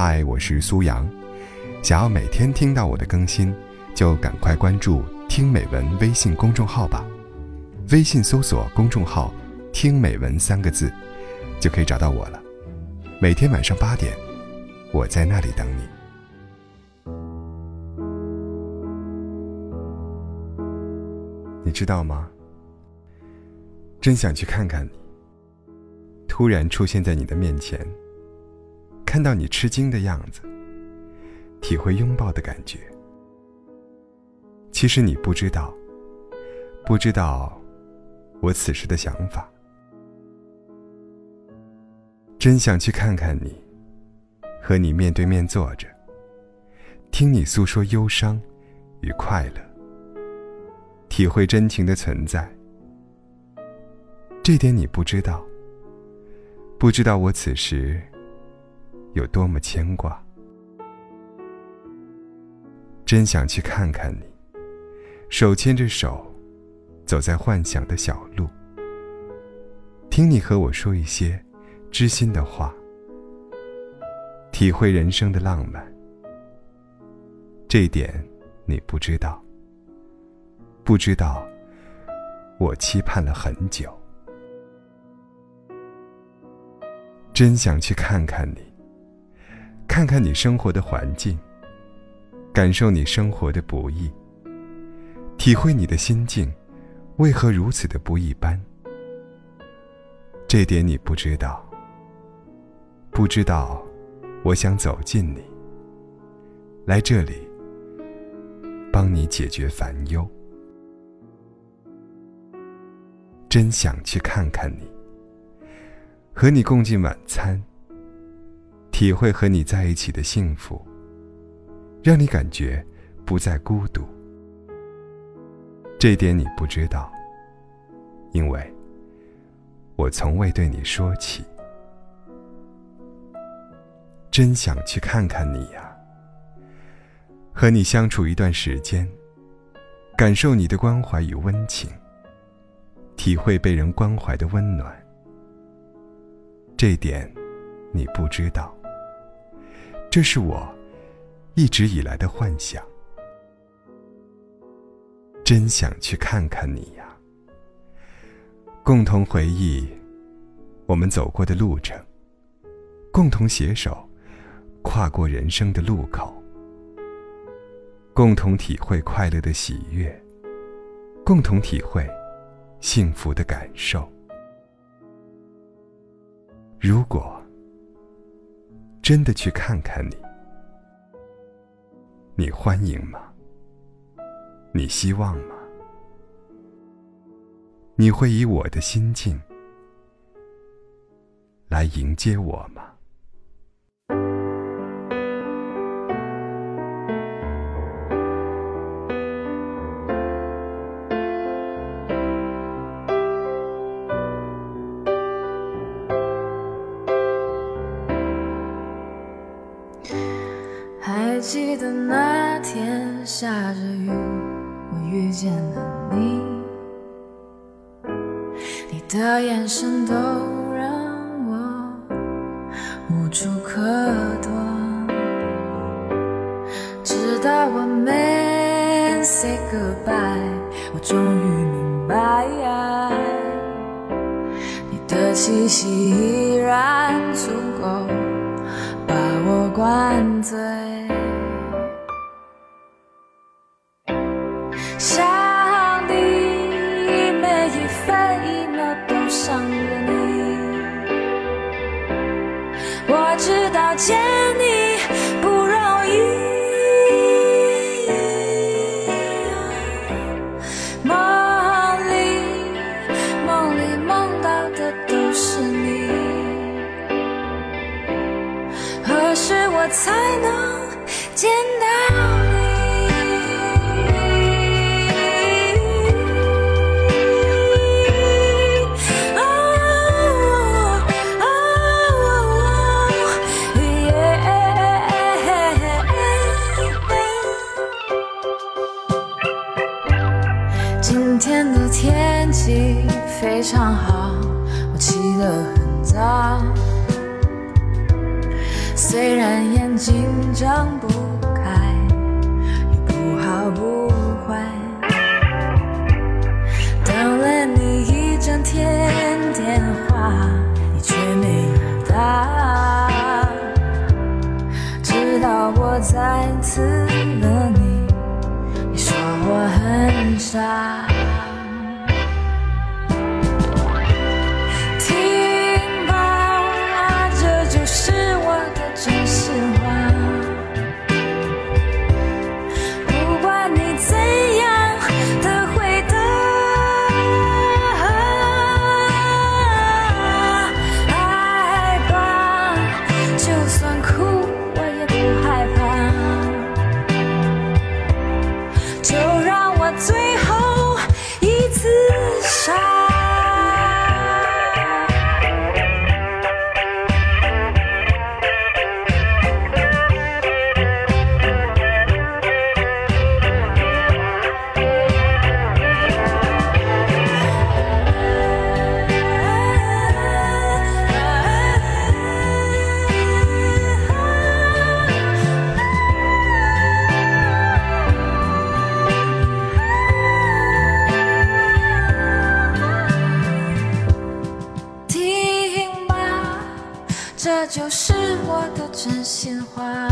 嗨，我是苏阳。想要每天听到我的更新，就赶快关注“听美文”微信公众号吧。微信搜索公众号“听美文”三个字，就可以找到我了。每天晚上八点，我在那里等你。你知道吗？真想去看看你。突然出现在你的面前，看到你吃惊的样子，体会拥抱的感觉。其实你不知道，不知道我此时的想法。真想去看看你，和你面对面坐着，听你诉说忧伤与快乐，体会真情的存在。这点你不知道。不知道我此时有多么牵挂，真想去看看你，手牵着手，走在幻想的小路，听你和我说一些知心的话，体会人生的浪漫。这一点你不知道，不知道我期盼了很久。真想去看看你，看看你生活的环境，感受你生活的不易，体会你的心境为何如此的不一般。这点你不知道，不知道，我想走近你，来这里帮你解决烦忧。真想去看看你。和你共进晚餐，体会和你在一起的幸福，让你感觉不再孤独。这点你不知道，因为我从未对你说起。真想去看看你呀，和你相处一段时间，感受你的关怀与温情，体会被人关怀的温暖。这点，你不知道。这是我一直以来的幻想。真想去看看你呀，共同回忆我们走过的路程，共同携手跨过人生的路口，共同体会快乐的喜悦，共同体会幸福的感受。如果真的去看看你，你欢迎吗？你希望吗？你会以我的心境来迎接我吗？还记得那天下着雨，我遇见了你，你的眼神都让我无处可躲。直到我们 say goodbye，我终于明白，你的气息依然才能见到你。今天的天气？非常好，我起得很早，虽然眼睛睁不开，也不好不坏。等了你一整天电话，你却没有打。直到我再次了你，你说我很傻。心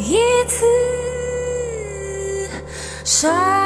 一次伤。